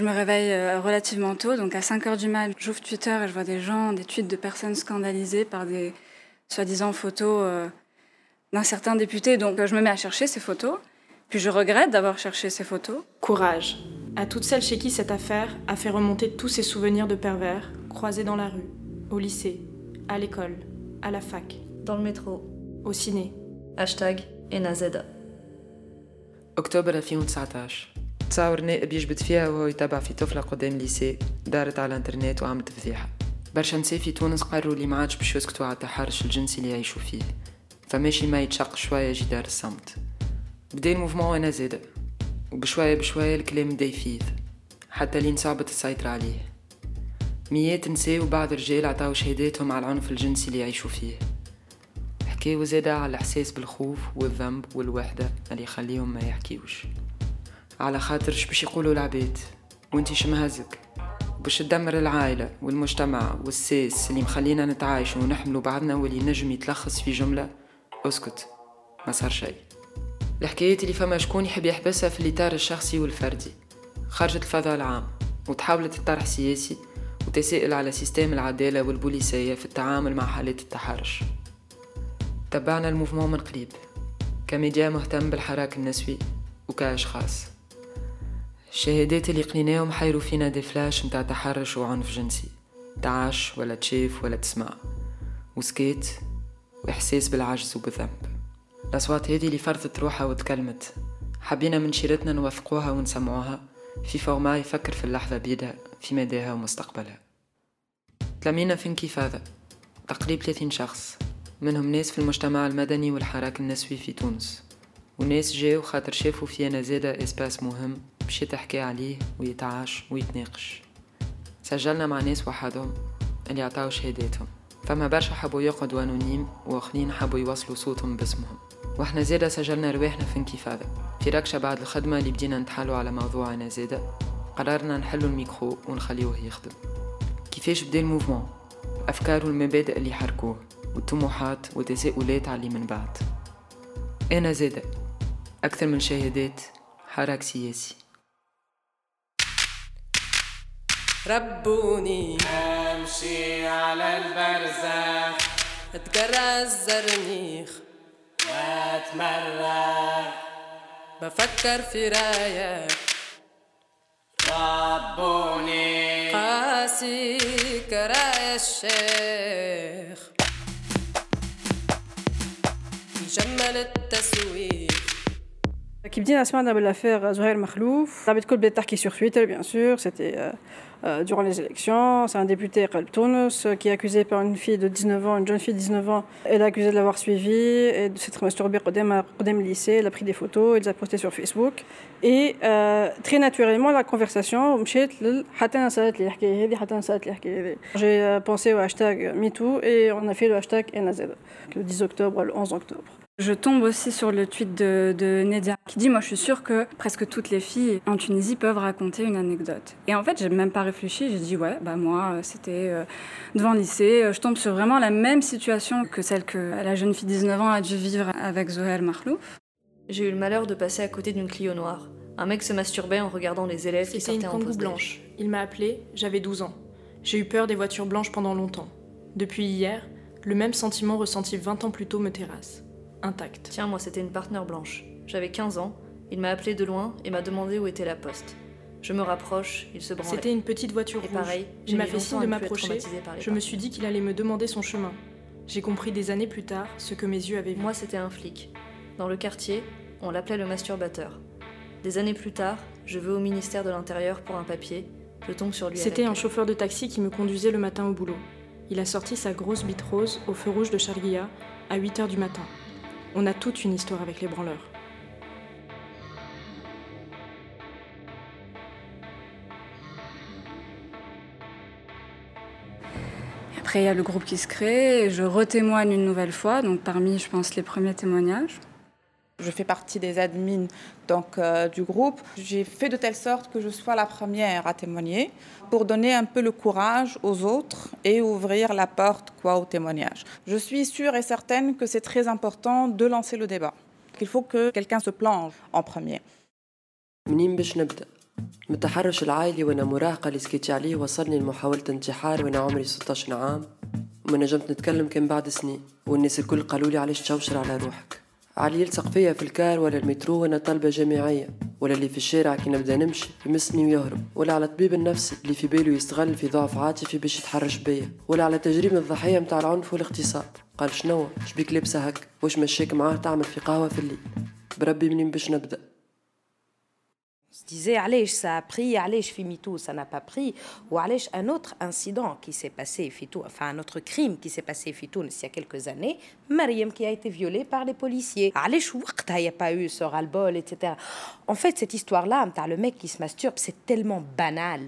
Je me réveille euh, relativement tôt, donc à 5 heures du mat, j'ouvre Twitter et je vois des gens, des tweets de personnes scandalisées par des soi-disant photos euh, d'un certain député. Donc euh, je me mets à chercher ces photos, puis je regrette d'avoir cherché ces photos. Courage à toutes celles chez qui cette affaire a fait remonter tous ces souvenirs de pervers croisés dans la rue, au lycée, à l'école, à la fac, dans le métro, au ciné. Hashtag Enazeda. Octobre 2019 تصاور نائب يجبد فيها وهو يتابع في طفلة قدام ليسي دارت على الإنترنت وعملت فضيحة برشا نساء في تونس قرروا اللي ما عادش باش يسكتوا على التحرش الجنسي اللي يعيشوا فيه. فماشي ما يتشق شوية يجي دار الصمت. بدأ الموفمون وأنا زادة وبشوية بشوية الكلام بدا يفيض حتى لين صعبت السيطرة عليه. ميات نساء وبعض رجال عطاو شهاداتهم على العنف الجنسي اللي يعيشوا فيه. حكاو زادة على الإحساس بالخوف والذنب والوحدة اللي يخليهم ما يحكيوش. على خاطر باش يقولوا العباد وانتي شمهزك باش تدمر العائلة والمجتمع والساس اللي مخلينا نتعايش ونحملوا بعضنا واللي نجم يتلخص في جملة اسكت ما صار شيء الحكايات اللي فما شكون يحب يحبسها في الإطار الشخصي والفردي. خرجت الفضاء العام وتحولت الطرح سياسي وتسائل على سيستم العدالة والبوليسية في التعامل مع حالات التحرش. تبعنا الموفمون من قريب كميديا مهتم بالحراك النسوي وكأشخاص. الشهادات اللي قنيناهم حيروا فينا دي فلاش متاع تحرش وعنف جنسي. تعاش ولا تشاف ولا تسمع. وسكيت وإحساس بالعجز وبالذنب الأصوات هذه اللي فرضت روحها وتكلمت. حبينا من شيرتنا نوثقوها ونسمعوها. في فورما يفكر في اللحظة بيدها في مداها ومستقبلها. تلامينا في انكفاضة تقريب 30 شخص. منهم ناس في المجتمع المدني والحراك النسوي في تونس. وناس جاو خاطر شافوا في أنا زادة إسباس مهم باش يتحكي عليه ويتعاش ويتناقش. سجلنا مع ناس وحدهم اللي عطاو شهاداتهم. فما برشا حبوا يقعدوا انونيم وآخرين حبوا يوصلوا صوتهم باسمهم. وإحنا زيدا سجلنا رواحنا في انكفاضة في ركشة بعد الخدمة اللي بدينا نتحلوا على موضوع أنا زيدا قررنا نحلوا الميكرو ونخليوه يخدم. كيفاش بدأ الموفمون؟ الأفكار والمبادئ اللي حركوه والطموحات والتساؤلات على من بعد. أنا زيدا أكثر من شهادات حراك سياسي. ربوني. أمشي على البرزخ. اتجرى الزرنيخ واتمرغ بفكر في رايك. ربوني. قاسي كرايا الشيخ. يجمل التسويق. كي بدينا سمعنا بالافير زهير مخلوف العباد الكل بدات تحكي sur Twitter bien sûr c'était euh, euh, durant les élections c'est un député قلب تونس qui est accusé par une fille de 19 ans une jeune fille de 19 ans elle est accusée de l'avoir suivi et de s'être masturbée قدام قدام lycée elle a pris des photos elle les a postées sur Facebook et euh, très naturellement la conversation مشات حتى انا سالت لي الحكايه هذه حتى انا سالت لي الحكايه هذه j'ai pensé au hashtag MeToo et on a fait le hashtag NAZ le 10 octobre le 11 octobre Je tombe aussi sur le tweet de, de Nedia qui dit Moi, je suis sûre que presque toutes les filles en Tunisie peuvent raconter une anecdote. Et en fait, j'ai même pas réfléchi. J'ai dit Ouais, bah moi, c'était euh, devant le lycée. Je tombe sur vraiment la même situation que celle que la jeune fille de 19 ans a dû vivre avec Zohel Marlouf. J'ai eu le malheur de passer à côté d'une Clio noire. Un mec se masturbait en regardant les élèves qui C'était une sortaient en pause blanche. Il m'a appelé, j'avais 12 ans. J'ai eu peur des voitures blanches pendant longtemps. Depuis hier, le même sentiment ressenti 20 ans plus tôt me terrasse. Intact. Tiens, moi c'était une partenaire blanche. J'avais 15 ans, il m'a appelé de loin et m'a demandé où était la poste. Je me rapproche, il se branlait. C'était une petite voiture Et rouge. pareil, il m'a fait signe de m'approcher. Je me suis dit qu'il allait me demander son chemin. J'ai compris des années plus tard ce que mes yeux avaient vu. Moi c'était un flic. Dans le quartier, on l'appelait le masturbateur. Des années plus tard, je vais au ministère de l'Intérieur pour un papier. Je tombe sur lui. C'était un chauffeur de taxi qui me conduisait le matin au boulot. Il a sorti sa grosse bite rose au feu rouge de Charguilla à 8h du matin. On a toute une histoire avec les branleurs. Après, il y a le groupe qui se crée. Et je retémoigne une nouvelle fois. Donc, parmi, je pense, les premiers témoignages Je fais partie des admins donc, euh, du groupe. J'ai fait de telle sorte que je sois la première à témoigner pour donner un peu le courage aux autres et ouvrir la porte quoi, au témoignage. Je suis sûre et certaine que c'est très important de lancer le débat. Il faut que quelqu'un se plonge en premier. منين باش نبدا من التحرش العائلي وانا مراهقة اللي سكيتي عليه وصلني لمحاولة انتحار وانا عمري 16 عام وما نجمت نتكلم كان بعد سنين والناس الكل قالوا لي علاش تشوشر على روحك علي يلصق فيا في الكار ولا المترو وأنا طالبة جامعية ولا اللي في الشارع كي نبدأ نمشي يمسني ويهرب ولا على طبيب النفسي اللي في باله يستغل في ضعف عاطفي باش يتحرش بيا ولا على تجريم الضحية متاع العنف والاغتصاب قال شنو؟ شبيك لابسة هك واش مشيك معاه تعمل في قهوة في الليل؟ بربي منين باش نبدأ؟ Se disait, allez, ça a pris, allez, je fais tout, ça n'a pas pris. Ou allez, un autre incident qui s'est passé, Fitou, enfin un autre crime qui s'est passé, Fitou, il y a quelques années, Mariam qui a été violée par les policiers. Allez, il n'y a pas eu ce ras-le-bol, etc. En fait, cette histoire-là, le mec qui se masturbe, c'est tellement banal.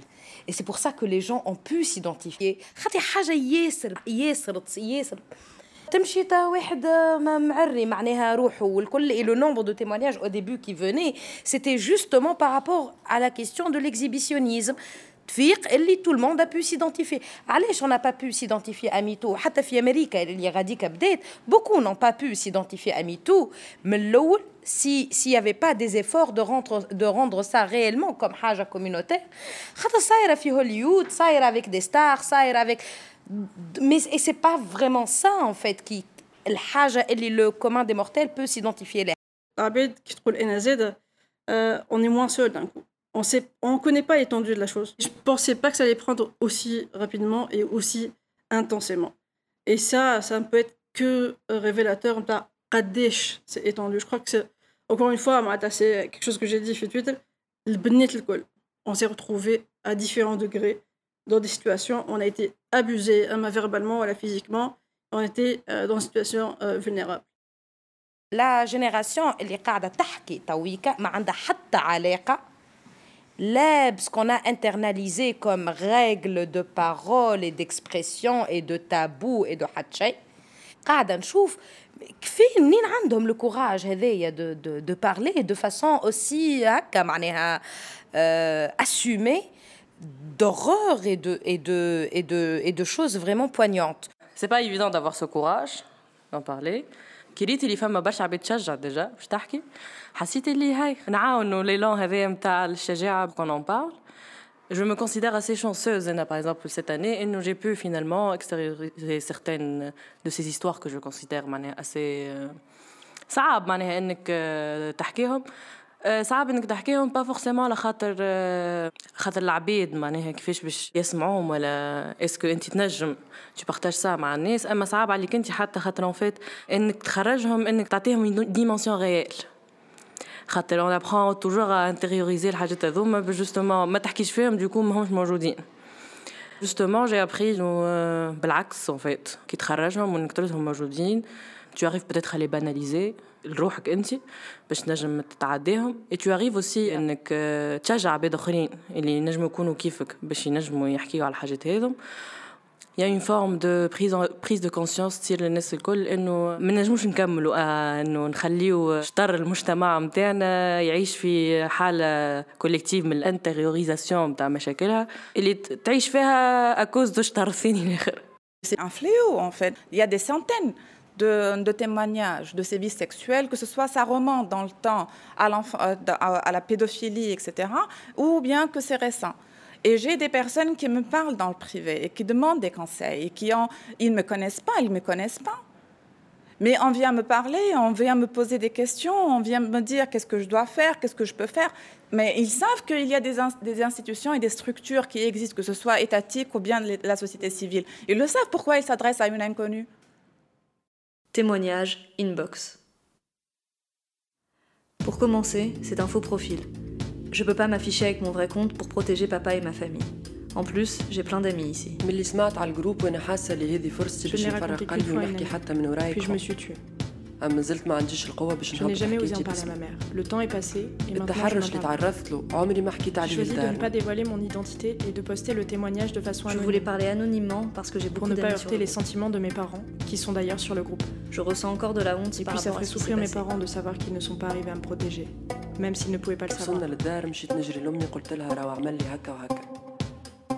Et c'est pour ça que les gens ont pu s'identifier تمشي تا واحد معري معناها روحه والكل et le nombre de témoignages au début qui venaient c'était justement par rapport à la question de l'exhibitionnisme تفيق اللي tout le monde a pu s'identifier علاش on n'a pas pu s'identifier à MeToo حتى في امريكا اللي غاديك بدات beaucoup n'ont pas pu s'identifier à MeToo من الاول si s'il n'y avait pas des efforts de rendre de rendre ça réellement comme حاجه communautaire خاطر صايره في هوليوود صايره avec des stars صايره avec mais et c'est pas vraiment ça en fait qui الحاجه اللي le commun des mortels peut s'identifier لها العباد كي تقول انا زاده on est moins seul d'un coup on sait on connaît pas l'étendue de la chose je pensais pas que ça allait prendre aussi rapidement et aussi intensément et ça ça ne peut être que révélateur de قداش c'est étendu je crois que c'est encore une fois c'est quelque chose que j'ai dit في تويتر البنات الكل on s'est retrouvés à différents degrés dans des situations où on a été abusé verbalement ou physiquement, on était euh, dans une situation euh, vulnérable. La génération اللي قاعدة تحكي تويكا ما عندها حتى علاقة لا ce qu'on a internalisé comme règle de parole et d'expression et de tabou et de حد شيء قاعدة نشوف كيفاه منين عندهم لو كوراج هذايا دو دو دو بارلي دو فاسون اوسي هكا معناها اسومي d'horreur et de, et, de, et, de, et de choses vraiment poignantes. C'est pas évident d'avoir ce courage d'en parler. كريت اللي فما برشا عباد تشجع ديجا باش تحكي حسيت اللي هاي نعاونوا ليلان هذايا نتاع الشجاعه qu'on en parle je me considère assez chanceuse par exemple cette année et j'ai pu finalement extérioriser certaines de ces histoires que je considère assez صعب معناها انك تحكيهم صعب إنك تحكيهم با فورسيمون على خاطر خاطر العباد معناها كيفاش باش يسمعوهم ولا اسكو أنت تنجم؟ تي بارتاج سا مع الناس. أما صعب عليك أنت حتى خاطر ان فيت إنك تخرجهم إنك تعطيهم ديمونسيون ريال خاطر اون ابخون توجور انتيريوريزي الحاجات هذوما جوستومون ما تحكيش فيهم دوكو ماهمش موجودين. جوستومون جي ابري بالعكس ان فيت كي تخرجهم وانك تردهم موجودين. Tu arrives peut-être à les banaliser لروحك أنت باش تنجم تتعداهم. Et tu arrives aussi إنك تشجع عباد آخرين اللي ينجموا يكونوا كيفك باش ينجموا يحكيوا على الحاجات هذم une forme de prise, en, prise de conscience تصير للناس الكل إنه ما نجموش نكملوا آه إنه نخليو شطر المجتمع نتاعنا يعيش في حالة كوليكتيف من الانتيريوريزاسيون نتاع مشاكلها اللي تعيش فيها اكوز دو شطر الثاني الآخر. C'est un fléau en fait. Il y a des centaines de, témoignages de sévices sexuels, que ce soit ça remonte dans le temps à, à la pédophilie, etc., ou bien que c'est récent. Et j'ai des personnes qui me parlent dans le privé et qui demandent des conseils et qui ont, ils me connaissent pas, ils me connaissent pas. Mais on vient me parler, on vient me poser des questions, on vient me dire qu'est-ce que je dois faire, qu'est-ce que je peux faire. Mais ils savent qu'il y a des, des, institutions et des structures qui existent, que ce soit étatiques ou bien la société civile. Ils le savent pourquoi ils s'adressent à une inconnue? Témoignage inbox. Pour commencer, c'est un faux profil. Je peux pas m'afficher avec mon vrai compte pour protéger papa et ma famille. En plus, j'ai plein d'amis ici. Je n'ai Puis je me suis tuée. Je n'ai jamais osé en parler à ma mère. Le temps est passé et maintenant je J'ai choisi de ne pas dévoiler mon identité et de poster le témoignage de façon anonyme. Je voulais parler anonymement parce que j'ai beaucoup Pour ne pas heurter les sentiments de mes parents, qui sont d'ailleurs sur le groupe. Je ressens encore de la honte et par puis ça rapport ferait à ce qui souffrir s'est mes passé. parents de savoir qu'ils ne sont pas arrivés à me protéger, même s'ils ne pouvaient pas le savoir. وصلنا للدار مشيت نجري لامي قلت لها راه عمل لي هكا وهكا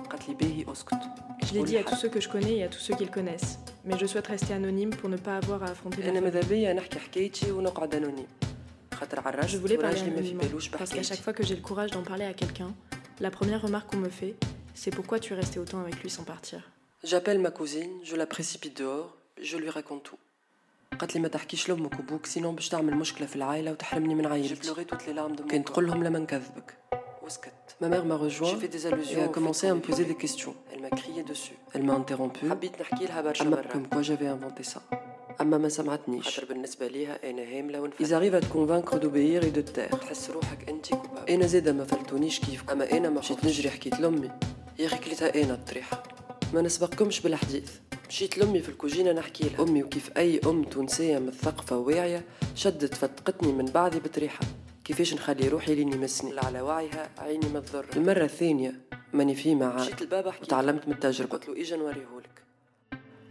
قالت لي باهي اسكت Je l'ai dit à tous ceux que je connais et à tous ceux qui le connaissent, mais je souhaite rester anonyme pour ne pas avoir à affronter انا ma ماذا famille. بيا نحكي حكايتي ونقعد انونيم Je voulais parler anonymement, parce qu'à chaque fois que j'ai le courage d'en parler à quelqu'un, la première remarque qu'on me fait, c'est pourquoi tu es resté autant avec lui sans partir. J'appelle ma cousine, je la précipite dehors, je lui raconte tout. قالت لي ما تحكيش لامك وبوك سينو باش تعمل مشكله في العائله وتحرمني من عائلتي. J'ai pleuré toutes les larmes de mon كان تقول لهم لما نكذبك. Ma mère m'a rejoint fait des allusions et a commencé à me poser des questions. Elle m'a crié dessus. Elle m'a interrompu. Comme quoi j'avais inventé ça. Ils arrivent à te convaincre d'obéir et de te taire. أنا ما فلتونيش كيف أما أنا ما مشيت نجري حكيت لأمي. يا أخي كليتها أنا الطريحة. ما نسبقكمش بالحديث. مشيت لامي في الكوجينه نحكي لها امي وكيف اي ام تونسيه مثقفه واعيه شدت فتقتني من بعضي بطريحه كيفاش نخلي روحي لين يمسني؟ على وعيها عيني ما تضر المرة الثانية ماني في معاه مشيت لبابا وتعلمت من التجربة. قلت له اجا نوريهولك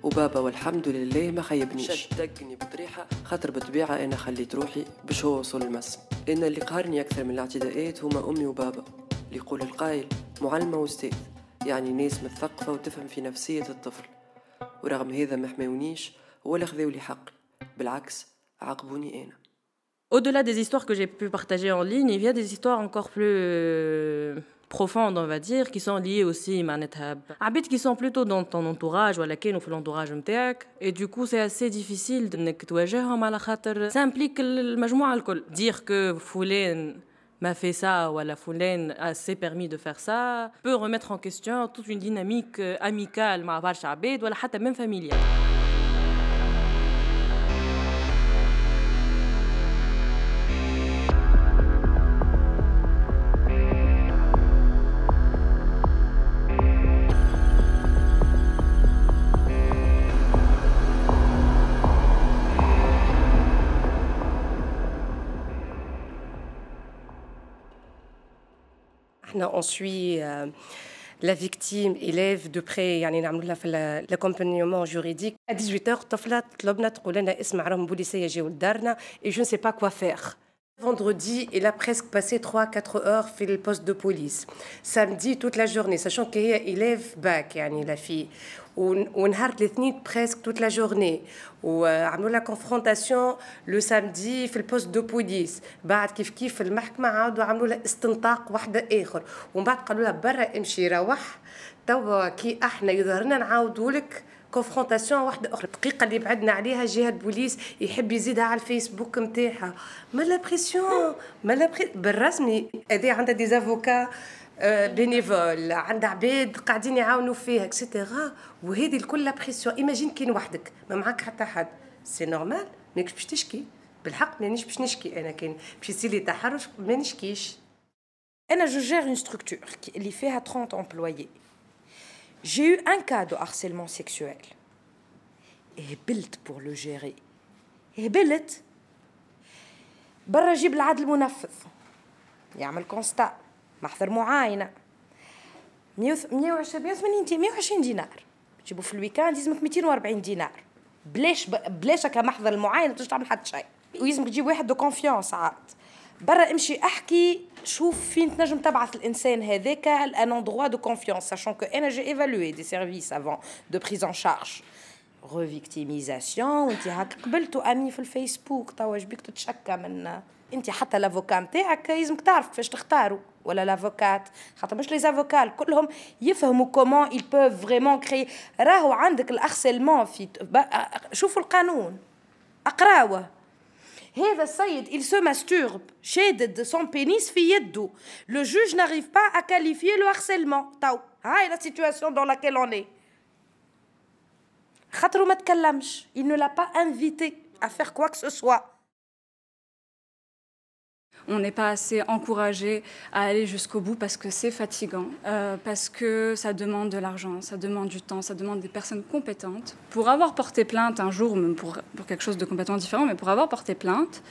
وبابا والحمد لله ما خيبنيش. شد دقني بطريحة خاطر بطبيعة أنا خليت روحي باش هو وصل المسم أنا اللي قهرني أكثر من الاعتداءات هما أمي وبابا اللي يقول القايل معلمة وأستاذ. يعني ناس مثقفة وتفهم في نفسية الطفل. ورغم هذا ما حماونيش ولا خذاو لي حقي. بالعكس عاقبوني أنا. Au-delà des histoires que j'ai pu partager en ligne, il y a des histoires encore plus euh, profondes, on va dire, qui sont liées aussi à Habits qui sont plutôt dans ton entourage, ou à laquelle on l'entourage Et du coup, c'est assez difficile de hein, te Ça implique le majmoul. Dire que Foulen m'a fait ça, ou à la Foulen s'est permis de faire ça, peut remettre en question toute une dynamique euh, amicale, ma ou même familiale. on suit euh, la victime élève de près يعني نعملوا لها في l'accompagnement juridique à 18h طفله طلبنا تقول لنا اسمع راهم بوليسيه جاوا لدارنا et je ne sais pas quoi faire Vendredi, il a presque passé 3-4 heures fait le poste de police. Samedi, toute la journée, sachant qu'il est élève bac, yani la fille. ونهار الاثنين presque toute la journée وعملوا la confrontation le samedi في البوست دو بوليس بعد كيف كيف في المحكمه عاودوا عملوا لها استنطاق واحده اخر ومن بعد قالوا لها برا امشي روح توا كي احنا يظهرنا نعاودوا لك كونفرونتاسيون واحدة أخرى. الدقيقه اللي بعدنا عليها جهه البوليس يحب يزيدها على الفيسبوك نتاعها ما لا بريسيون ما لا بالرسمي هذه عندها دي افوكا بينيفول عندها عباد قاعدين يعاونوا فيها اكسيتيرا وهذه الكل بريسيون ايماجين كاين وحدك ما معاك حتى حد. سي نورمال ماكش باش تشكي. بالحق مانيش باش نشكي. أنا كان باش يصير لي تحرش ما نشكيش. أنا جو جير اون ستركتور اللي فيها 30 امبلويي J'ai eu un cas de harcèlement sexuel. Et built pour le gérer. Built. برا جيب العدل المنفذ. يعمل كونستا محضر معاينة. 120 180 دينار. تجيبو في الويكاند يلزمك 240 دينار. بلاش بلاش هكا محضر المعاينة باش تعمل حتى شيء. ويلزمك تجيب واحد دو كونفيونس عاد. برا امشي احكي شوف فين تنجم تبعث الإنسان هذاك ان اندروا دو كونفيونس ساشون كو أنا جي ايفالوي دي سيرفيس افون دو بريز ان شارج ريفيكتيميزاسيون وانت هاك قبلتوا أمي في الفيسبوك توا بيك تتشكى من أنت حتى لافوكا نتاعك لازمك تعرف كيفاش تختاروا ولا لافوكات خاطر مش لي زافوكال كلهم يفهموا كومون ils peuvent vraiment créer. راهو عندك الارسلمون في شوفوا القانون. أقراوه. هذا السيد il se masturbe شادد son pénis في يده le juge n'arrive pas à qualifier le harcèlement تاو هاي la situation dans laquelle on est خاطرو ما تكلمش il ne l'a pas invité à faire quoi que ce soit on n'est pas assez encouragé à aller jusqu'au bout parce que c'est fatigant, euh, parce que ça demande de l'argent, ça demande du temps, ça demande des personnes compétentes. Pour avoir porté plainte un jour, même pour, quelque chose de complètement différent, mais pour avoir porté plainte,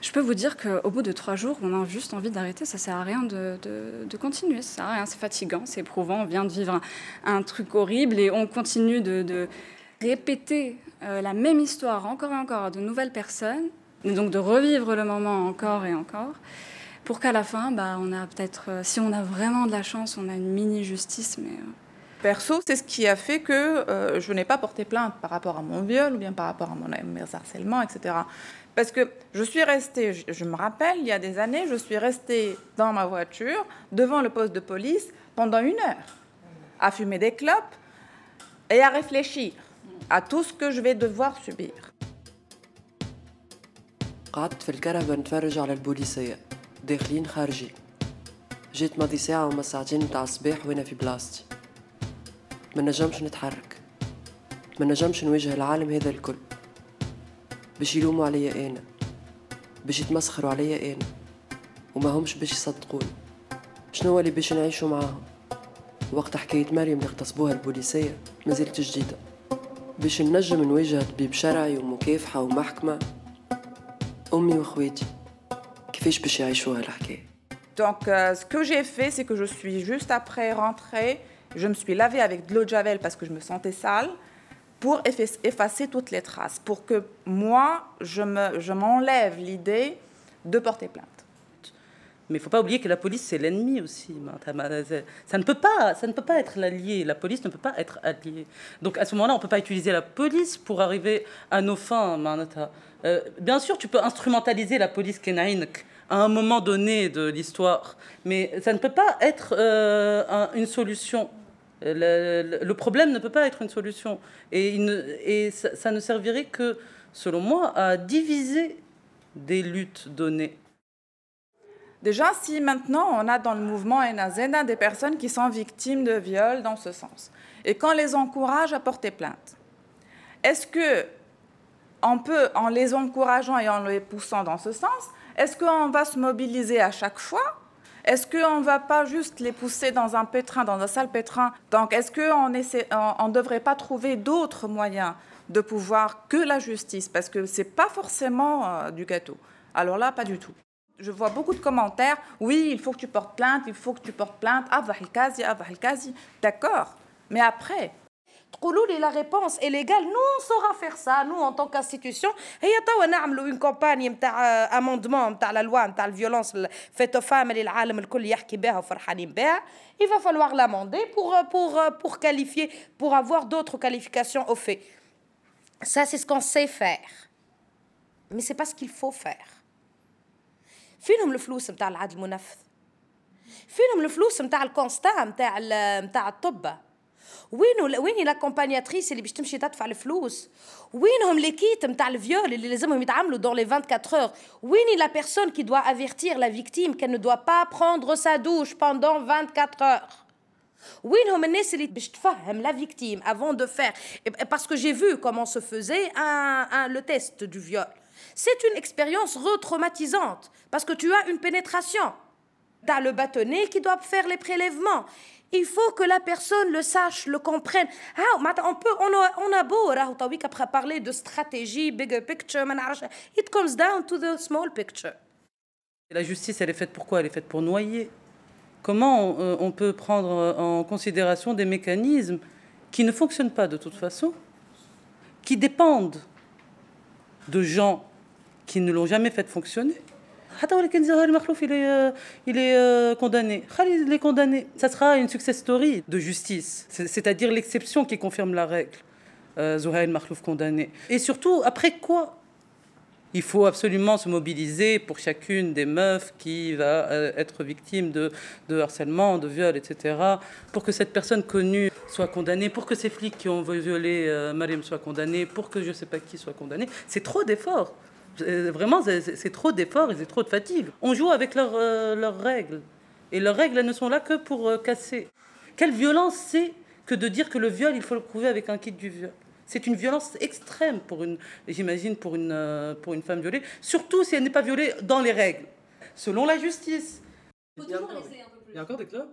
je peux vous dire qu'au bout de trois jours, on a juste envie d'arrêter. Ça sert à rien de, de, continuer. Ça sert à rien. C'est fatigant, c'est éprouvant. On vient de vivre un, truc horrible et on continue de, de répéter euh, la même histoire encore et encore à de nouvelles personnes donc de revivre le moment encore et encore, pour qu'à la fin, bah, on a peut-être, euh, si on a vraiment de la chance, on a une mini-justice, mais euh, Perso, c'est ce qui a fait que euh, je n'ai pas porté plainte par rapport à mon viol ou bien par rapport à mon harcèlement, etc. Parce que je suis restée, je, je me rappelle, il y a des années, je suis restée dans ma voiture devant le poste de police pendant une heure, à fumer des clopes et à réfléchir à tout ce que je vais devoir subir. قعدت في الكرهبة نتفرج على البوليسية. داخلين خارجين جيت ماضي ساعة وما ساعتين متاع الصباح وأنا في بلاصتي. ما نجمش نتحرك. ما نجمش نواجه العالم هذا الكل. باش يلوموا عليا أنا. باش يتمسخروا عليا أنا. وما همش باش يصدقوني. شنو اللي باش نعيشوا معاهم؟ وقت حكاية مريم اللي اغتصبوها البوليسية مازالت جديدة. باش نجم نواجه طبيب شرعي ومكافحة ومحكمة أمي وأخواتي كيفاش باش يعيشوها الحكاية Donc, euh, ce que j'ai fait, c'est que je suis juste après rentrée, je me suis lavée avec de l'eau de javel parce que je me sentais sale, pour effacer, effacer toutes les traces, pour que moi, je me- je m'enlève l'idée de porter plainte. Mais il ne faut pas oublier que la police, c'est l'ennemi aussi. Euh, ça ne, peut pas, ça ne peut pas être l'allié. La police ne peut pas être alliée. Donc à ce moment-là, on ne peut pas utiliser la police pour arriver à nos fins. Euh, bien sûr, tu peux instrumentaliser la police kenaïnk à un moment donné de l'histoire, mais ça ne peut pas être euh, une solution. Euh, le, problème ne peut pas être une solution. Et, ça ne servirait que, selon moi, à diviser des luttes données. Déjà, si maintenant on a dans le mouvement Enazena des personnes qui sont victimes de viol dans ce sens, et qu'on les encourage à porter plainte, est-ce que on peut, en les encourageant et en les poussant dans ce sens, est-ce qu'on va se mobiliser à chaque fois? Est-ce qu'on ne va pas juste les pousser dans un pétrin, dans un sale pétrin? Donc, est-ce qu'on ne devrait pas trouver d'autres moyens de pouvoir que la justice? Parce que ce n'est pas forcément euh, du gâteau. Alors là, pas du tout je vois beaucoup de commentaires. Oui, il faut que tu portes plainte, il faut que tu portes plainte. Ah, ah, D'accord. Mais après, et la réponse est légale. Nous, on saura faire ça, nous, en tant qu'institution. Et on a une campagne d'amendement euh, de la loi de la violence faite aux femmes et il va falloir l'amender pour, euh, pour, euh, pour qualifier, pour avoir d'autres qualifications au fait. Ça, c'est ce qu'on sait faire. Mais c'est pas ce qu'il faut faire. فينهم الفلوس نتاع العدل المنفذ فينهم الفلوس نتاع الكونستا نتاع نتاع الطب وينو وين لاكومبانياتريس اللي باش تمشي تدفع الفلوس وينهم لي كيت نتاع الفيول اللي لازمهم يتعاملوا دون لي 24 heures وين لا بيرسون qui doit avertir la victime qu'elle ne doit pas prendre sa douche pendant 24 heures وينهم الناس اللي باش تفهم la victime avant de faire parce que j'ai vu comment se faisait un, un, le test du viol c'est une expérience retraumatisante parce que tu as une pénétration T'as le bâtonnet qui doit faire les prélèvements. Il faut que la personne le sache, le comprenne. Ah, on peut, on a, on a beau, après parler de stratégie, bigger picture, it comes down to the small picture. La justice, elle est faite pour quoi? Elle est faite pour noyer. Comment on, euh, on peut prendre en considération des mécanismes qui ne fonctionnent pas de toute façon, qui dépendent de gens qui ne l'ont jamais fait fonctionner. Il est, euh, il est euh, condamné. Il est condamné. Ça sera une success story de justice, c'est-à-dire l'exception qui confirme la règle. Euh, Zohaïl Makhlouf condamné. Et surtout, après quoi il faut absolument se mobiliser pour chacune des meufs qui va être victime de, de, harcèlement, de viol, etc., pour que cette personne connue soit condamnée, pour que ces flics qui ont violé euh, Mariam soient condamnés, pour que je ne sais pas qui soit condamné. C'est trop d'efforts. Vraiment, c'est trop d'efforts et c'est trop de fatigue. On joue avec leurs, euh, leurs règles. Et leurs règles, elles ne sont là que pour euh, casser. Quelle violence c'est que de dire que le viol, il faut le prouver avec un kit du viol c'est une violence extrême pour une, j'imagine, pour une, euh, pour une femme violée, surtout si elle n'est pas violée dans les règles, selon la justice. Il y a encore, il y a encore des clubs?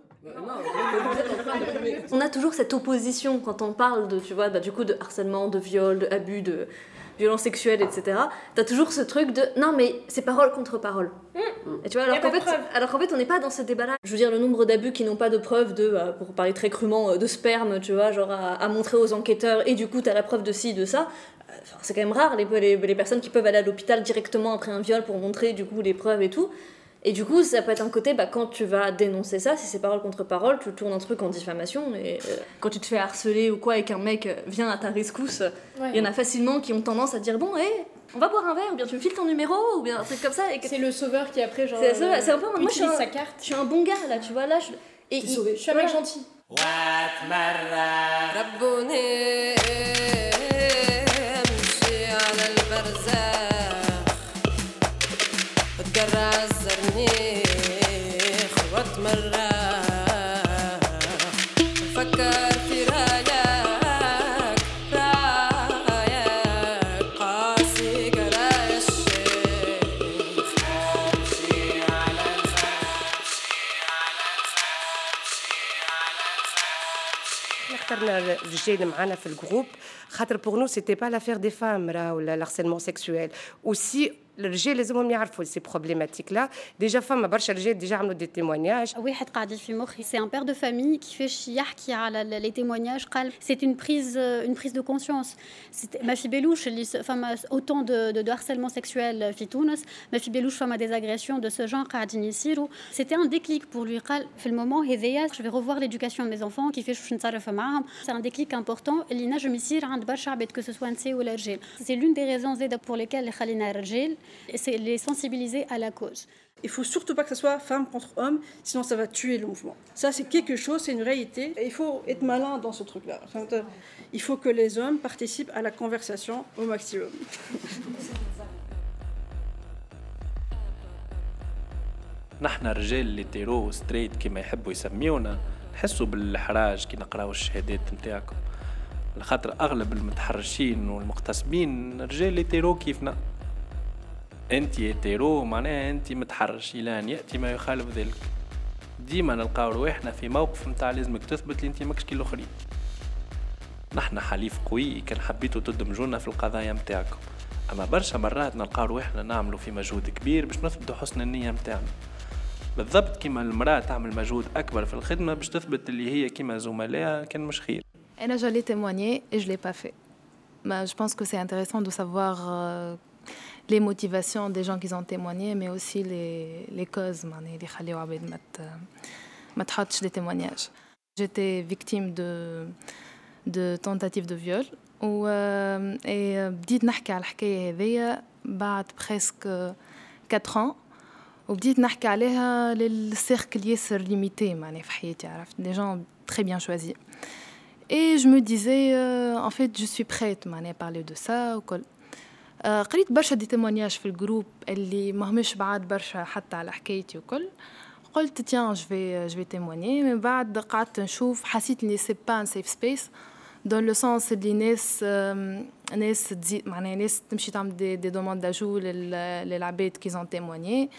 On a toujours cette opposition quand on parle de, tu vois, bah, du coup, de harcèlement, de viol, de abus, de violence sexuelle, etc. T'as toujours ce truc de non mais c'est parole contre parole. Mmh. Et tu vois alors qu'en fait, alors qu'en fait on n'est pas dans ce débat-là. Je veux dire le nombre d'abus qui n'ont pas de preuve de, euh, pour parler très crûment, de sperme, tu vois, genre à, à montrer aux enquêteurs et du coup t'as la preuve de ci, de ça. Enfin, c'est quand même rare les, les, les, personnes qui peuvent aller à l'hôpital directement après un viol pour montrer du coup les preuves et tout. Et du coup, ça peut être un côté, bah, quand tu vas dénoncer ça, si c'est parole contre parole, tu tournes un truc en diffamation. Et. Euh, quand tu te fais harceler ou quoi et qu'un mec vient à ta rescousse, il y en a facilement qui ont tendance à dire Bon, hé, hey, on va boire un verre, ou bien tu me files ton numéro, ou bien un truc comme ça. C'est le sauveur qui après, genre. C'est un peu. Moi, je suis un, sa carte. je suis un bon gars là, tu vois. Là, et, il, je suis un mec gentil. What أمشي على إحنا اخترنا الرجال معانا في الجروب. خاطر بور نو سيتي با لافير دي فام راه ولا الهارسيلمون سيكسويل اوسي الرجال لازمهم يعرفوا سي بروبليماتيك لا ديجا فما برشا رجال ديجا عملوا دي تيموانياج واحد قاعد في مخي سي ان بير دو فامي كيفاش يحكي على لي تيموانياج قال سي اون بريز اون بريز دو كونسيونس ما في بالوش اللي فما اوتون دو دو هارسيلمون سيكسويل في تونس ما في بالوش فما دي اغريسيون دو سو جون قاعدين يصيروا سيتي ان ديكليك بور لوي قال في المومون هذايا جو في revoir l'éducation de mes enfants كيفاش باش نتصرف معاهم سي ان ديكليك امبورطون اللي نجم يصير عند برشا عباد كو سو نساء ولا رجال سي لون دي ريزون زاده بور ليكال اللي خلينا الرجال سي لي sensibiliser à la cause. Il faut surtout pas que ça soit femme contre homme, sinon ça va tuer le mouvement. Ça, c'est quelque chose, c'est une réalité. Et il faut être malin dans ce truc-là. Enfin, il faut que les hommes participent à la conversation au maximum. نحن الرجال اللي تيرو ستريت كما يحبوا يسميونا نحسوا بالإحراج كي نقراو الشهادات نتاعكم لخاطر أغلب المتحرشين والمغتصبين رجال اللي تيرو كيفنا أنت تيرو معناها أنت متحرش إلى أن يأتي ما يخالف ذلك ديما نلقاو رواحنا في موقف نتاع لازمك تثبت لي أنت ماكش كي الآخرين نحنا حليف قوي كان حبيتوا تدمجونا في القضايا نتاعكم أما برشا مرات نلقاو رواحنا نعملوا في مجهود كبير باش نثبتوا حسن النية نتاعنا بالضبط كيما المرأة تعمل مجهود أكبر في الخدمة باش تثبت اللي هي كيما زملائها كان مش خير. أنا j'allais témoigner et je l'ai pas fait. Bah, je pense que c'est les motivations des gens qui ont témoigné, mais aussi les, les causes les خليوا عباد ما ما تحطش des témoignages. J'étais victime de de tentative de viol و et بديت نحكي على الحكاية هذيا بعد presque 4 ans وبديت نحكي عليها للسيركل ياسر ليميتي معناها في حياتي عرفت des gens très bien choisis. Et je me disais, euh, en fait, je suis prête à parler de ça. وكل. قريت برشا دي في الجروب اللي ماهمش بعد برشا حتى على حكايتي وكل. قلت تيان جو في تيموني من بعد قعدت نشوف حسيت إني سي با ان سيف سبيس دون لو سونس اللي ناس ناس تزيد معناها ناس تمشي تعمل دي, دي دوموند داجو للعباد كي زون تيموني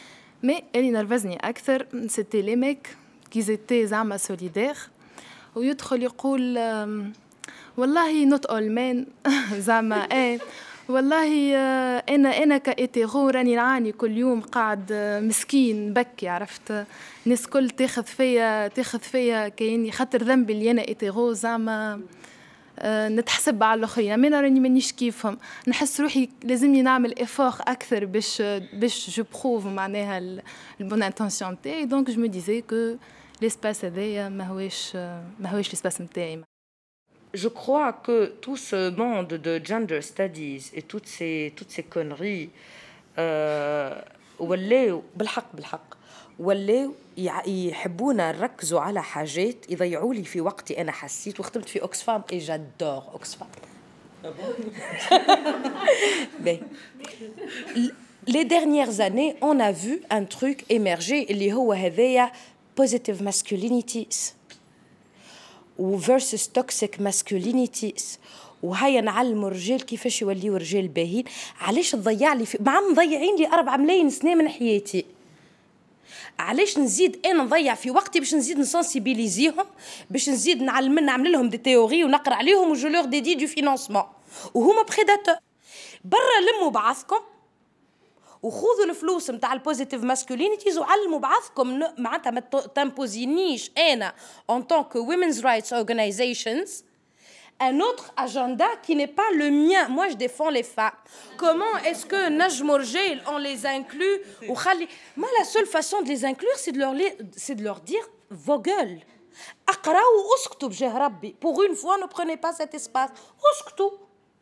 مي اللي نرفزني أكثر سيتي لي ميك كي زيتي زعما سوليدير ويدخل يقول والله نوت اول مان زعما إيه. والله أنا أنا كايتيغو راني نعاني كل يوم قاعد مسكين بكي عرفت؟ الناس كل تاخذ فيا تاخذ فيا كاني خاطر ذنبي اللي أنا ايتيغو زعما نتحسب على الأخرين. أنا راني مانيش كيفهم. نحس روحي لازمني نعمل افور أكثر باش باش جو بروف معناها البون انتونسيون تاعي. دونك جو مو ديزي كو ليسباس هذايا ماهوش ماهوش ليسباس نتاعي je crois que tout ce monde de gender studies et toutes ces, toutes ces conneries ولاو بالحق بالحق ولاو يحبونا نركزوا على حاجات يضيعوا لي في وقتي انا حسيت وخدمت في اوكسفام اي جادور اوكسفام Les dernières années, on a vu un truc émerger اللي هو هذايا positive masculinities وفيرسس توكسيك ماسكولينيتيز وهيا نعلموا الرجال كيفاش يوليوا رجال باهين. علاش تضيع لي في مع مضيعين لي أربعة ملايين سنة من حياتي. علاش نزيد أنا نضيع في وقتي باش نزيد نسنسيبيليزيهم باش نزيد نعلم نعمل لهم دي تيوري ونقرأ عليهم وجو لور ديدي دو فينانسمون وهما بريداتور برا لموا بعضكم. وخذوا الفلوس نتاع البوزيتيف ماسكولينيتيز وعلموا بعضكم معناتها ما تمبوزينيش انا اون طونك ويمنز رايتس اورجانيزيشنز un autre agenda qui n'est pas le mien. Moi, je défends les femmes. Comment est-ce que Najmorgel, on les inclut ou Khali- Moi, la seule façon de les inclure, c'est de leur, li- c'est de leur dire vos gueules. Aqra ou usktou bjah Rabbi. Pour une fois, ne prenez pas cet espace. Usktou.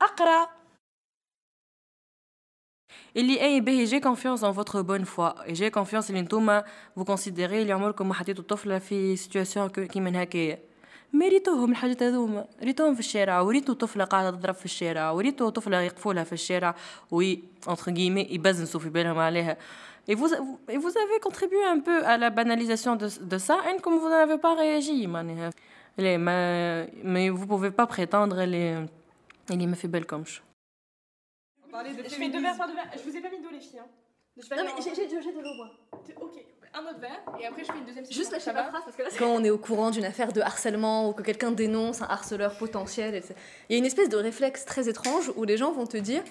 Aqra. Il dit hey, ben, j'ai confiance en votre bonne foi et j'ai confiance ان انتوما vous considérez اللي عمركم ما حطيتوا طفله في سيتواسيون كيما هكايا ما ريتوهم الحاجات هذوما ريتوهم في الشارع وريتو طفله قاعده تضرب في الشارع وريتو طفله يقفولها في الشارع وي entre guillemets يبزنسوا في بالهم عليها Et vous, et vous avez contribué un peu à la banalisation de, de ça, et comme vous n'avez pas réagi, معناها. Les- mais, mais vous pouvez pas prétendre elle est, elle est me fait belle comme je. Je fais deux verres par deux verres. Je vous ai pas mis d'eau, les filles. Hein. Non, mais j'ai- j'ai de j'ai de l'eau, moi. Ok, un autre verre et après je fais une deuxième Juste va phrase parce que là, quand on est au courant d'une affaire de harcèlement ou que quelqu'un dénonce un harceleur potentiel, etc., il y a une espèce de réflexe très étrange où les gens vont te dire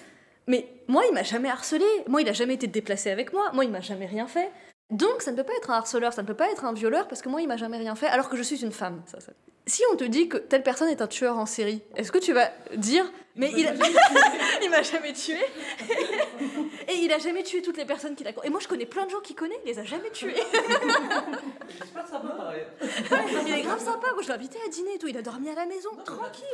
Mais moi, il m'a jamais harcelé, moi, il a jamais été déplacé avec moi, moi, il m'a jamais rien fait. Donc, ça ne peut pas être un harceleur, ça ne peut pas être un violeur parce que moi, il m'a jamais rien fait alors que je suis une femme. Ça, ça. Si on te dit que telle personne est un tueur en série, est-ce que tu vas dire Mais il, a... il m'a jamais tué et il a jamais tué toutes les personnes qu'il a. Et moi, je connais plein de gens qui connaissent, il les a jamais tués. il est grave sympa. Moi, je l'ai invité à dîner et tout. Il a dormi à la maison, tranquille.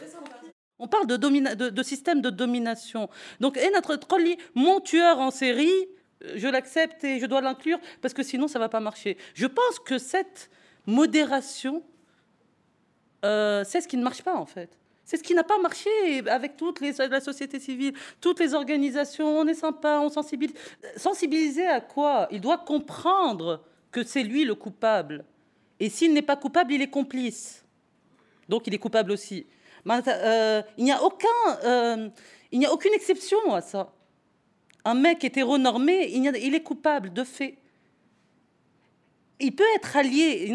On parle de, domina- de, de système de domination. Donc, et notre trolli, mon tueur en série, je l'accepte et je dois l'inclure parce que sinon ça ne va pas marcher. Je pense que cette modération, euh, c'est ce qui ne marche pas en fait. C'est ce qui n'a pas marché avec toute la société civile, toutes les organisations. On est sympa, on sensibilise. Sensibiliser à quoi? Il doit comprendre que c'est lui le coupable. Et s'il n'est pas coupable, il est complice. Donc il est coupable aussi. Euh, il n'y a aucun, euh, il n'y a aucune exception à ça. Un mec hétéronormé, il est coupable de fait. Il peut être allié, il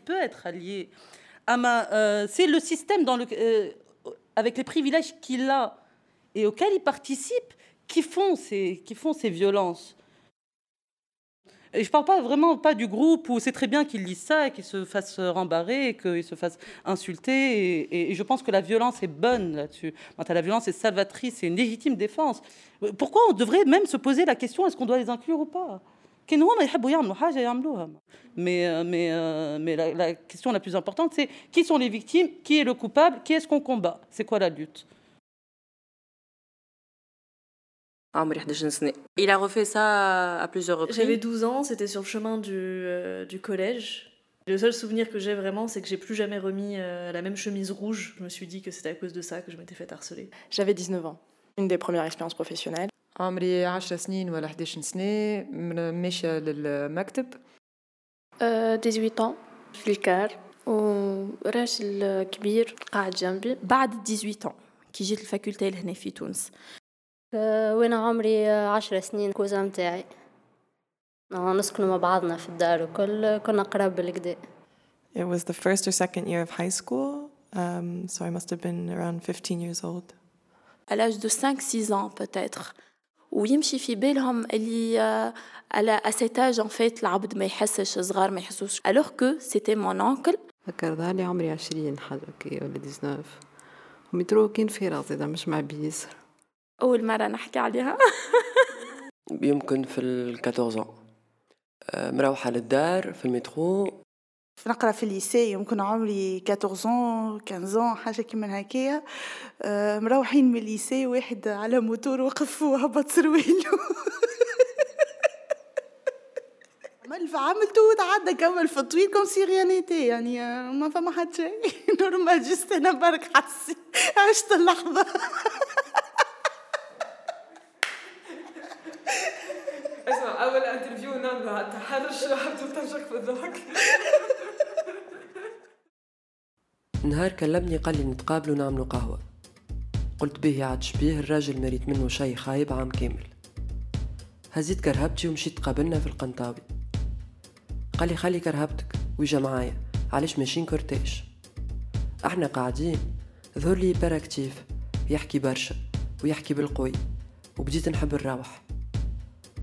peut être allié. Euh, c'est le système euh, avec les privilèges qu'il a et auxquels il participe qui font ces, qui font ces violences. Et je ne parle pas vraiment pas du groupe où c'est très bien qu'ils lisent ça et qu'ils se fassent rembarrer et qu'ils se fassent insulter. Et, je pense que la violence est bonne là-dessus. Quand la violence est salvatrice, c'est une légitime défense. Pourquoi on devrait même se poser la question est-ce qu'on doit les inclure ou pas? Mais, euh, mais, euh, mais la question la plus importante, c'est qui sont les victimes, qui est le coupable, qui est-ce qu'on combat, c'est quoi la lutte? Il a refait ça à plusieurs reprises. J'avais 12 ans, c'était sur le chemin du, euh, du collège. Le seul souvenir que j'ai vraiment, c'est que j'ai plus jamais remis euh, la même chemise rouge. Je me suis dit que c'était à cause de ça que je m'étais fait harceler. J'avais 19 ans. Une des premières expériences professionnelles. عمري 10 سنين ولا 11 سنة م- ماشية للمكتب آه، 18 ans في الكار وراجل كبير قاعد جنبي بعد 18 ans كي جيت الفاكولتي لهنا في تونس وأنا عمري عشر سنين كوزا متاعي. نسكنوا مع بعضنا في الدار وكل كنا قراب بالكدا It was the first or second year of high school, um, so I must have been around 15 years old. à l'âge de 5-6 ans peut-être. ويمشي في بالهم اللي آه، على à cet âge en fait العبد ما يحسش صغار ما يحسوش. Alors que c'était mon oncle. فكر ظهرلي عمري عشرين حاجة كي ولا 19 ومترو كان فارغ زادا مش مع بيسر أول مرة نحكي عليها. يمكن في ال 14 آه، مروحة للدار في المترو. نقرأ في الليسي يمكن عمري 14 15 حاجة كيما هكايا. آه، مروحين من الليسي واحد على موتور وقف وهبط سرويله عمل عملته وتعدى كمل في الطويل كوم سي ريانيتي يعني آه، ما فما حد شيء. نورمال جست أنا برك حسي عشت اللحظة. أول انترفيو نعمله على التحرش حبيت تنشق في الضحك. نهار كلمني قال لي نتقابلوا نعملوا قهوة. قلت به عادش بيه الراجل مريت منه شي خايب عام كامل. هزيت كرهبتي ومشيت قابلنا في القنطاوي. قال لي خلي كرهبتك ويجا معايا. علاش ماشيين كورتيج أحنا قاعدين. ظهر لي باراكتيف يحكي برشا ويحكي بالقوي وبديت نحب نروح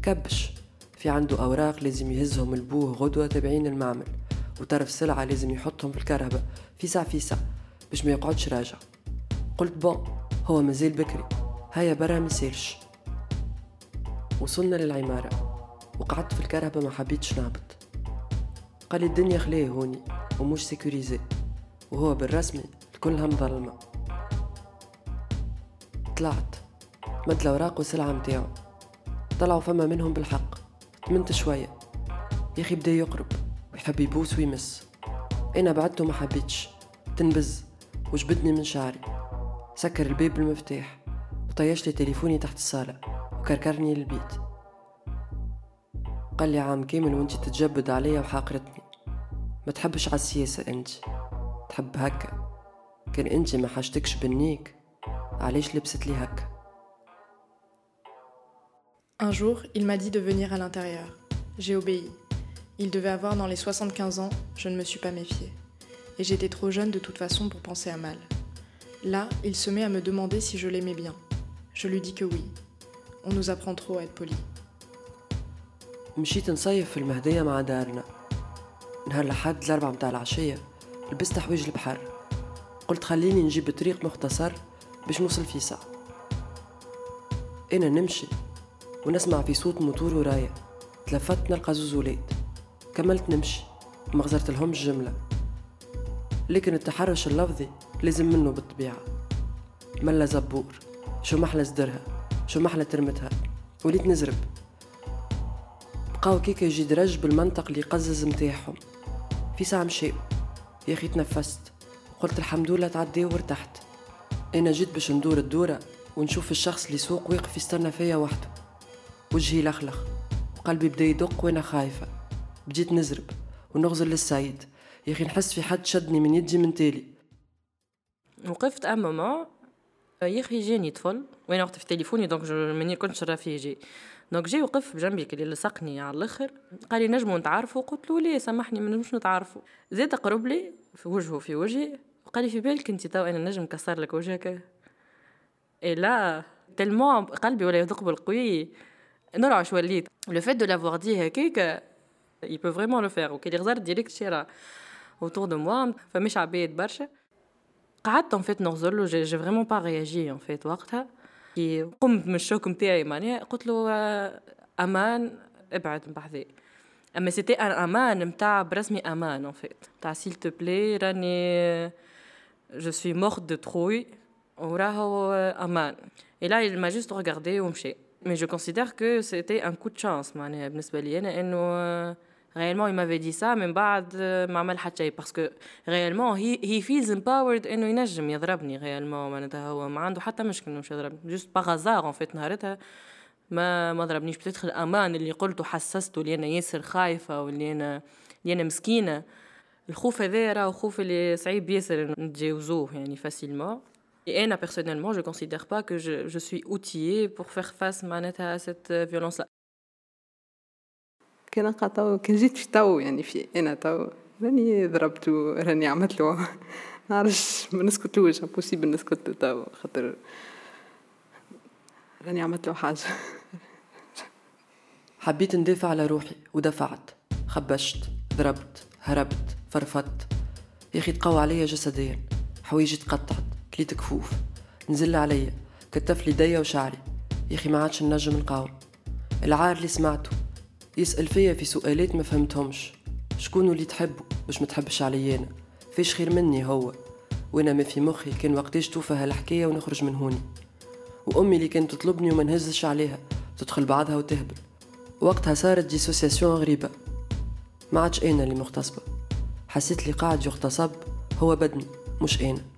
كبش. في عنده أوراق لازم يهزهم البوه غدوة تابعين المعمل وطرف سلعة لازم يحطهم في الكرهبة فيسع فيسع باش ما يقعدش راجع. قلت بون هو مازال بكري. هيا برا مسيرش وصلنا للعمارة. وقعدت في الكرهبة ما حبيتش نهبط. قال الدنيا خليه هوني ومش سيكوريزي وهو بالرسمي الكلها مظلمة طلعت. مد الأوراق والسلعة متاعو طلعوا فما منهم بالحق. تمنت شوية. يا أخي بدا يقرب. ويحب يبوس ويمس. أنا بعدته ما حبيتش. تنبز. وجبدني من شعري. سكر الباب بالمفتاح وطيش لي تليفوني تحت الصالة. وكركرني للبيت. قال لي عام كامل وانت تتجبد عليا وحاقرتني. ما تحبش على السياسة أنت. تحب هكا. كان أنت ما حاجتكش بالنيك. علاش لبست لي هكا؟ Un jour, il m'a dit de venir à l'intérieur. J'ai obéi. Il devait avoir dans les 75 ans, je ne me suis pas méfiée. Et j'étais trop jeune de toute façon pour penser à mal. Là, il se met à me demander si je l'aimais bien. Je lui dis que oui. On nous apprend trop à être poli. مشيت نصيف في المهدية مع دارنا نهار لحد الأربعة متاع العشية لبست حوايج البحر قلت خليني نجيب طريق مختصر باش نوصل في ساعة أنا نمشي ونسمع في صوت موتور ورايا تلفت نلقى زوز ولاد كملت نمشي. ما غزرت لهمش جملة. لكن التحرش اللفظي لازم منه بالطبيعة. ملا زبور. شو محلى صدرها. شو محلى ترمتها. وليت نزرب. بقاو كيكا يجي درج بالمنطق اللي يقزز متاعهم. في ساعة مشاو. يا أخي تنفست. قلت الحمد لله تعدي وارتحت. أنا جيت باش ندور الدورة ونشوف الشخص اللي سوق واقف يستنى فيا وحده. وجهي لخلخ. وقلبي بدا يدق وأنا خايفة. بديت نزرب ونغزل للسيد. يا أخي نحس في حد شدني من يدي من تالي. وقفت مومون يا أخي جاني طفل. وأنا وقت في تليفوني دونك ماني كنتش راه فيه جي دونك جاي وقف بجنبي اللي لصقني على الأخر. قال لي نجمو نتعرفوا قلت له ليه سامحني ما نجمش نتعرفوا زاد قرب لي في وجهه في وجهي. وقال لي في بالك أنت تو أنا نجم كسر لك وجهك؟ اي لا تلمون قلبي ولا يدق بالقوي. نرعش وليت لو فيت دو لافوار دي هكاك il peut vraiment le faire وكي غزر ديريكت شيرا autour de moi فمش عباد برشا قعدت ان فيت نغزر له جي فريمون با رياجي ان فيت وقتها كي قمت من الشوك نتاعي معناها قلت له آه، امان ابعد من بحذي اما سيتي ان امان نتاع برسمي امان ان فيت تاع سيل تو بلي راني جو سوي مورت دو تروي وراهو امان et là il m'a juste regardé ومشي mais je considère que c'était un coup de chance معناها بالنسبة لي. أنا إنه réellement il m'avait dit ça من بعد ما عمل حتى parce que réellement he, he feels empowered إنه ينجم يضربني réellement. معناتها هو ما عنده حتى مشكل مش يضربني. Par hasard en fait نهارتها ما ما ضربنيش. بتدخل الأمان اللي قلته حسسته اللي أنا ياسر خايفة واللي أنا اللي أنا مسكينة. الخوف هذا راه خوف اللي صعيب ياسر نتجاوزوه يعني facilement. Et Anna, personnellement, je ne considère pas que je, je suis outillée pour faire face à cette violence-là. كان نلقى كان جيت في تو يعني في أنا تو راني ضربته راني عملت له ما نعرفش ما نسكتلوش امبوسيبل نسكت تو خاطر راني عملت له حاجة. حبيت ندافع على روحي ودفعت. خبشت ضربت هربت فرفضت. يا أخي تقوى عليا جسديا. حوايجي تقطعت. كليت كفوف نزل عليا كتف لي ديا وشعري. يا أخي ما عادش نجم نقاوم. العار اللي سمعته. يسأل فيا في سؤالات ما فهمتهمش. شكون اللي تحبه؟ باش ما تحبش عليا أنا؟ فيش خير مني هو. وأنا ما في مخي كان وقتاش توفى هالحكاية ونخرج من هوني. وأمي اللي كانت تطلبني وما نهزش عليها. تدخل بعضها وتهبل. وقتها صارت ديسوسياسيون غريبة. ما عادش أنا اللي مغتصبة. حسيت اللي قاعد يغتصب. هو بدني مش أنا.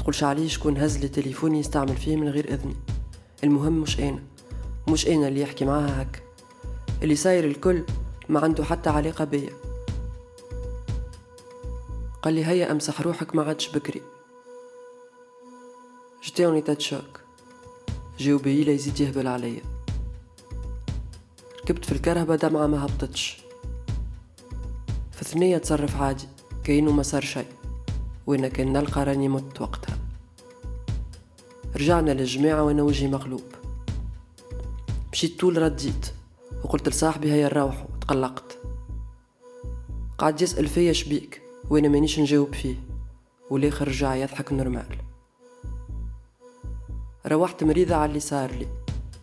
تقولش عليه شكون هز لي تليفوني يستعمل فيه من غير اذني المهم مش أنا. مش أنا اللي يحكي معاها هكا اللي صاير الكل ما عنده حتى علاقة بيا قال لي هيا أمسح روحك ما عادش بكري. جيتي اون ايتا شوك جاوبي لا يزيد يهبل عليا ركبت في الكرهبة دمعة ما هبطتش. في ثنية تصرف عادي كأنه ما صار شي. وأنا كان نلقى راني مت وقتها. رجعنا للجماعة وأنا وجهي مقلوب. مشيت طول رديت وقلت لصاحبي هيا نروحو تقلقت قعد يسأل فيا شبيك وأنا مانيش نجاوب فيه والآخر رجع يضحك نورمال. روحت مريضة على اللي صار لي.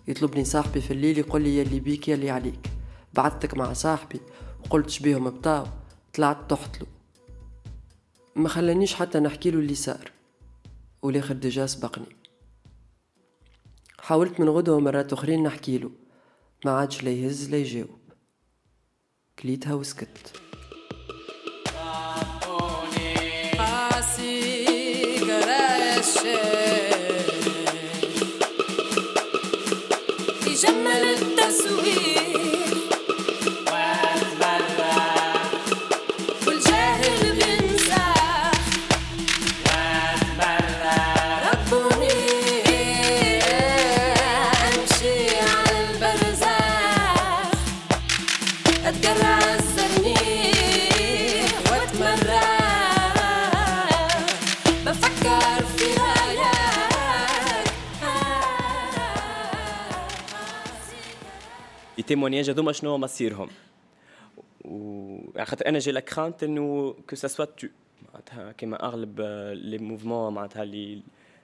يطلبني صاحبي في الليل يقول لي يلي بيك يلي عليك. بعثتك مع صاحبي وقلت شبيهم بطاو طلعت تحتلو. ما خلانيش حتى نحكي له اللي صار والآخر ديجا سبقني. حاولت من غدوة مرات أخرين نحكي له. ما عادش لا يهز لا يجاوب. كليتها وسكت. قاسي التيمونياج هذوما شنو مصيرهم و على خاطر انا جي لا كرانت انه كو سا سوا تو معناتها كيما اغلب لي موفمون معناتها اللي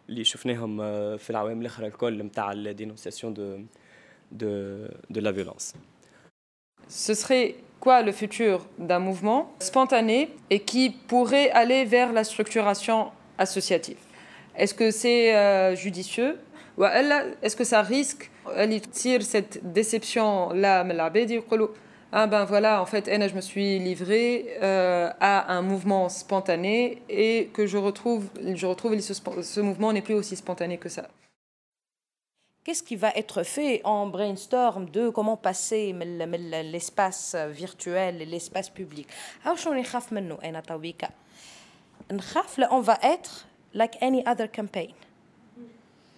اللي شفناهم آه، في العوام الاخرى الكل نتاع لا دينونسياسيون دو دو دو لا فيولونس Ce serait quoi le futur d'un mouvement spontané et qui pourrait aller vers la structuration associative Est-ce que c'est euh, judicieux ou Est-ce que ça risque Elle tire cette déception-là, ah ben voilà, en fait, je me suis livrée euh, à un mouvement spontané et que je retrouve, je retrouve ce, mouvement n'est plus aussi spontané que ça. Qu'est-ce qui va être fait en brainstorm de comment passer l'espace virtuel et l'espace public? On va être like any other campaign.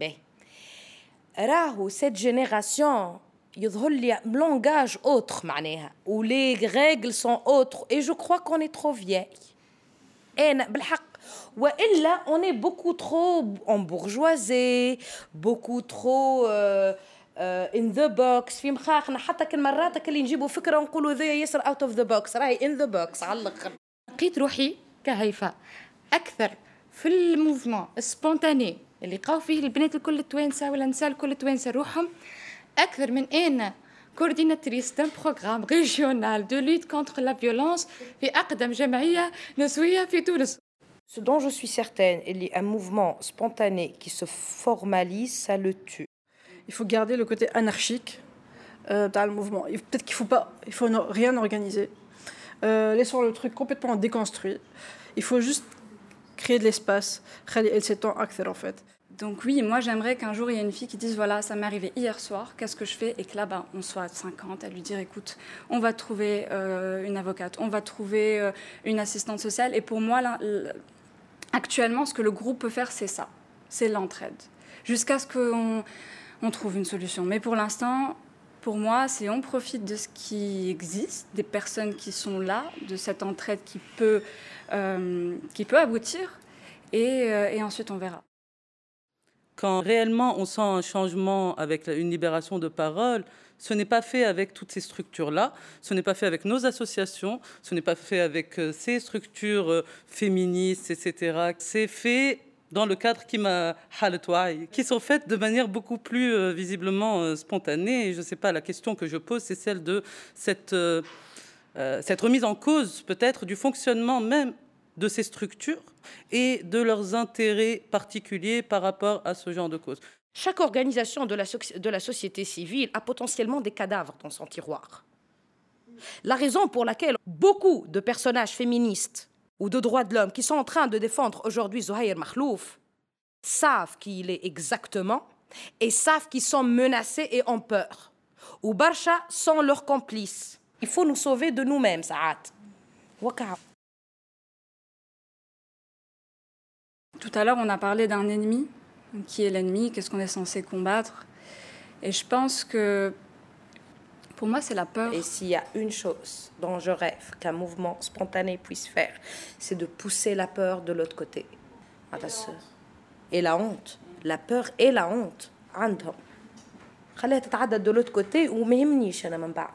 باهي راهو سيت جينيراسيون يظهر لي لونغاج اوتر معناها ولي ريغل سون اوتر اي جو كخوا كون اي ترو فيي انا بالحق والا اون اي بوكو ترو اون بورجوازي بوكو ترو ان ذا بوكس في مخاخنا حتى كان مرات اللي نجيبوا فكره ونقولوا ذا ياسر اوت اوف ذا بوكس راهي ان ذا بوكس على الاخر لقيت روحي كهيفاء اكثر في الموفمون سبونتاني اللي قاو فيه البنات الكل التوانسه ولا النساء الكل التوانسه روحهم اكثر من انا coordinatrice d'un programme régional de lutte contre la violence في أقدم جمعية نسوية في تونس. Ce dont je suis certaine, il y a un mouvement spontané qui se formalise, ça le tue. Il faut garder le côté anarchique euh, dans le mouvement. Il- Peut-être qu'il faut pas, il faut no- rien organiser. Euh, laissons le truc complètement déconstruit. Il faut juste créer de l'espace, elle s'étend en fait. Donc oui, moi j'aimerais qu'un jour il y ait une fille qui dise voilà, ça m'est arrivé hier soir, qu'est-ce que je fais? Et que là, bas on soit à 50 à lui dire écoute, on va trouver euh, une avocate, on va trouver euh, une assistante sociale. Et pour moi, là, actuellement, ce que le groupe peut faire, c'est ça, c'est l'entraide, jusqu'à ce qu'on trouve une solution. Mais pour l'instant, pour moi, c'est on profite de ce qui existe, des personnes qui sont là, de cette entraide qui peut qui peut aboutir, et, euh, et ensuite on verra. Quand réellement on sent un changement avec une libération de parole, ce n'est pas fait avec toutes ces structures-là, ce n'est pas fait avec nos associations, ce n'est pas fait avec euh, ces structures euh, féministes, etc. C'est fait dans le cadre qui m'a qui sont faites de manière beaucoup plus euh, visiblement euh, spontanée. Je ne sais pas, la question que je pose, c'est celle de cette, euh, cette remise en cause peut-être du fonctionnement même de ces structures et de leurs intérêts particuliers par rapport à ce genre de causes. Chaque organisation de la, société civile a potentiellement des cadavres dans son tiroir. La raison pour laquelle beaucoup de personnages féministes ou de droits de l'homme qui sont en train de défendre aujourd'hui Zohair Mahlouf savent qui il est exactement et savent qu'ils sont menacés et ont peur. Ou Barsha sont leurs complices. Il faut nous sauver de nous-mêmes, Saad. Waka. Tout à l'heure, on a parlé d'un ennemi. Qui est l'ennemi Qu'est-ce qu'on est censé combattre Et je pense que pour moi, c'est la peur. Et s'il y a une chose dont je rêve qu'un mouvement spontané puisse faire, c'est de pousser la peur de l'autre côté. هذا السر. Et la honte. La peur et la honte عندهم. خليها تتعدد de l'autre côté وما يهمنيش أنا من بعد.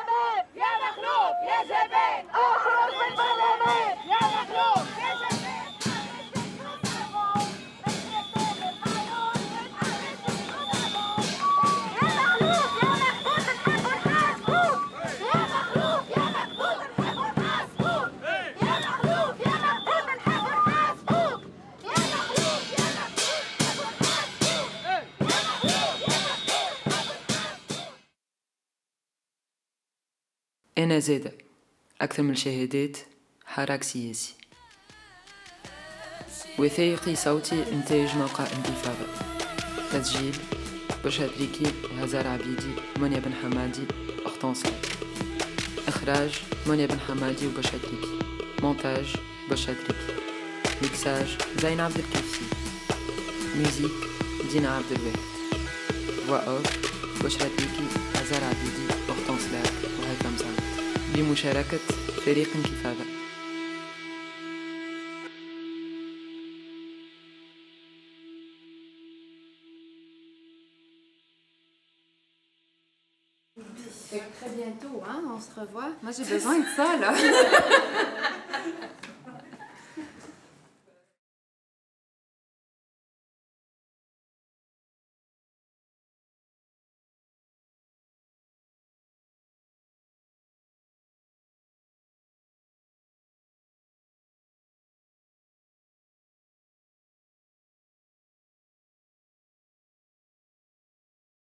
أنا زادة أكثر من الشهادات حراك سياسي. وثائقي صوتي إنتاج موقع انتفاضة. تسجيل بشرى تريكي وهزار عبيدي منيا بن حمادي صوت. إخراج منيا بن حمادي وبشرى تريكي مونتاج بشرى تريكي ميكساج زين عبد الكافي ميوزيك دينا عبد الواحد. فوا أوف بشرى تريكي هزار عبيدي سلاك وهيثم زعيم بمشاركة فريق انتفاضة Très bientôt, hein, on se revoit. Moi, j'ai besoin de ça, là.